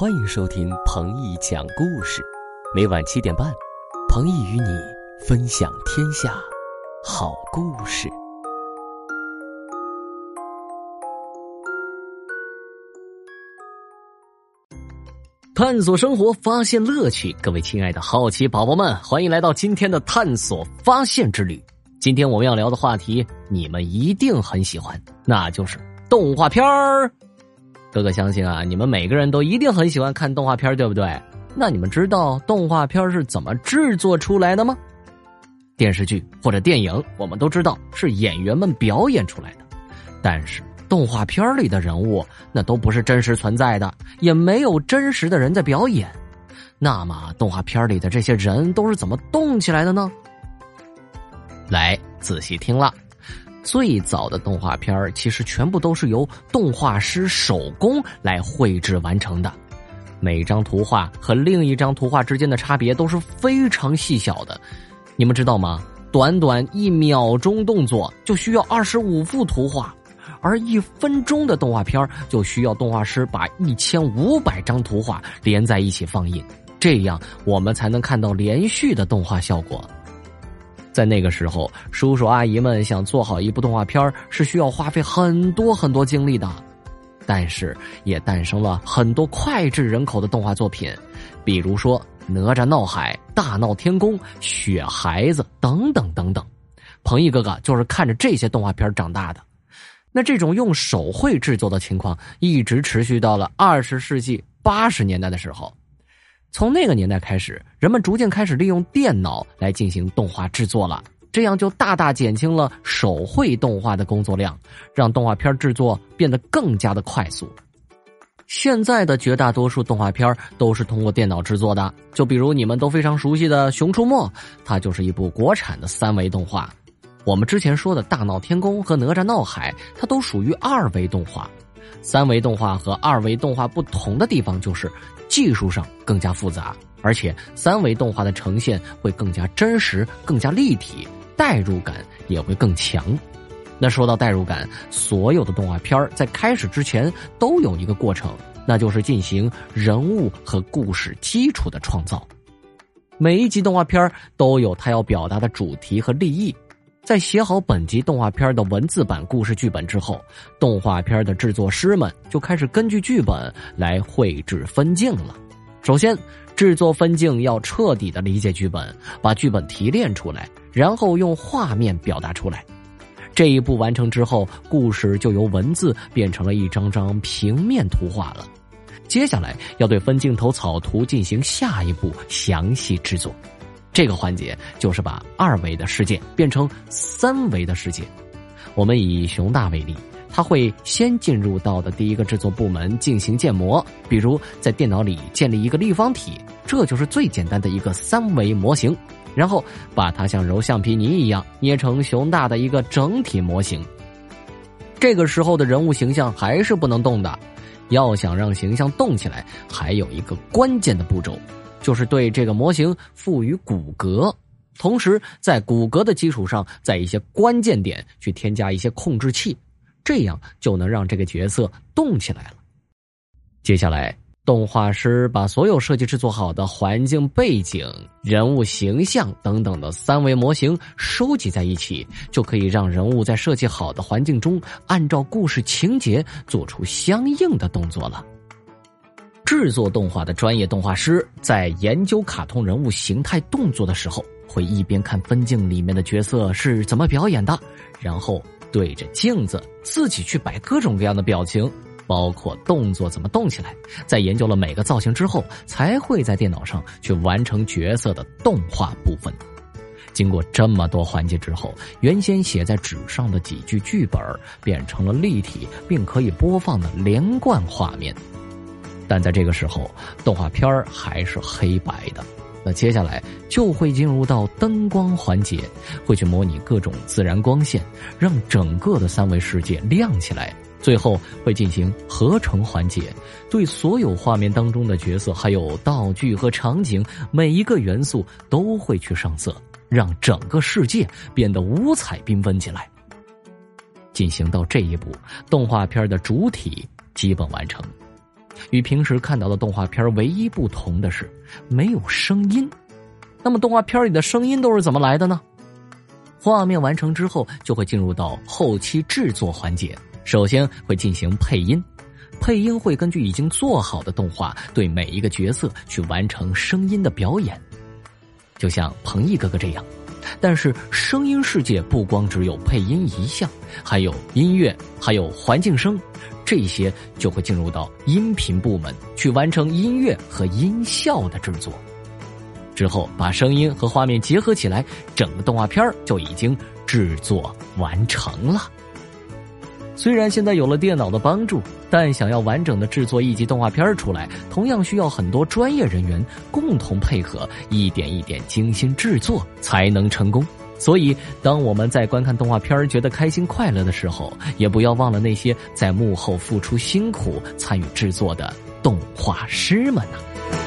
欢迎收听彭毅讲故事，每晚七点半，彭毅与你分享天下好故事。探索生活，发现乐趣。各位亲爱的好奇宝宝们，欢迎来到今天的探索发现之旅。今天我们要聊的话题，你们一定很喜欢，那就是动画片儿。哥哥相信啊，你们每个人都一定很喜欢看动画片，对不对？那你们知道动画片是怎么制作出来的吗？电视剧或者电影，我们都知道是演员们表演出来的，但是动画片里的人物那都不是真实存在的，也没有真实的人在表演。那么动画片里的这些人都是怎么动起来的呢？来，仔细听了。最早的动画片其实全部都是由动画师手工来绘制完成的，每张图画和另一张图画之间的差别都是非常细小的。你们知道吗？短短一秒钟动作就需要二十五幅图画，而一分钟的动画片就需要动画师把一千五百张图画连在一起放映，这样我们才能看到连续的动画效果。在那个时候，叔叔阿姨们想做好一部动画片是需要花费很多很多精力的，但是也诞生了很多脍炙人口的动画作品，比如说《哪吒闹海》《大闹天宫》《雪孩子》等等等等。彭毅哥哥就是看着这些动画片长大的。那这种用手绘制作的情况一直持续到了二十世纪八十年代的时候。从那个年代开始，人们逐渐开始利用电脑来进行动画制作了，这样就大大减轻了手绘动画的工作量，让动画片制作变得更加的快速。现在的绝大多数动画片都是通过电脑制作的，就比如你们都非常熟悉的《熊出没》，它就是一部国产的三维动画。我们之前说的大闹天宫和哪吒闹海，它都属于二维动画。三维动画和二维动画不同的地方就是。技术上更加复杂，而且三维动画的呈现会更加真实、更加立体，代入感也会更强。那说到代入感，所有的动画片在开始之前都有一个过程，那就是进行人物和故事基础的创造。每一集动画片都有它要表达的主题和立意。在写好本集动画片的文字版故事剧本之后，动画片的制作师们就开始根据剧本来绘制分镜了。首先，制作分镜要彻底的理解剧本，把剧本提炼出来，然后用画面表达出来。这一步完成之后，故事就由文字变成了一张张平面图画了。接下来要对分镜头草图进行下一步详细制作。这个环节就是把二维的世界变成三维的世界。我们以熊大为例，他会先进入到的第一个制作部门进行建模，比如在电脑里建立一个立方体，这就是最简单的一个三维模型。然后把它像揉橡皮泥一样捏成熊大的一个整体模型。这个时候的人物形象还是不能动的，要想让形象动起来，还有一个关键的步骤。就是对这个模型赋予骨骼，同时在骨骼的基础上，在一些关键点去添加一些控制器，这样就能让这个角色动起来了。接下来，动画师把所有设计制作好的环境背景、人物形象等等的三维模型收集在一起，就可以让人物在设计好的环境中，按照故事情节做出相应的动作了。制作动画的专业动画师在研究卡通人物形态动作的时候，会一边看分镜里面的角色是怎么表演的，然后对着镜子自己去摆各种各样的表情，包括动作怎么动起来。在研究了每个造型之后，才会在电脑上去完成角色的动画部分。经过这么多环节之后，原先写在纸上的几句剧本变成了立体并可以播放的连贯画面。但在这个时候，动画片还是黑白的。那接下来就会进入到灯光环节，会去模拟各种自然光线，让整个的三维世界亮起来。最后会进行合成环节，对所有画面当中的角色、还有道具和场景每一个元素都会去上色，让整个世界变得五彩缤纷起来。进行到这一步，动画片的主体基本完成。与平时看到的动画片唯一不同的是没有声音。那么动画片里的声音都是怎么来的呢？画面完成之后，就会进入到后期制作环节。首先会进行配音，配音会根据已经做好的动画，对每一个角色去完成声音的表演，就像彭毅哥哥这样。但是声音世界不光只有配音一项，还有音乐，还有环境声，这些就会进入到音频部门去完成音乐和音效的制作。之后把声音和画面结合起来，整个动画片就已经制作完成了。虽然现在有了电脑的帮助，但想要完整的制作一集动画片出来，同样需要很多专业人员共同配合，一点一点精心制作才能成功。所以，当我们在观看动画片觉得开心快乐的时候，也不要忘了那些在幕后付出辛苦、参与制作的动画师们呢。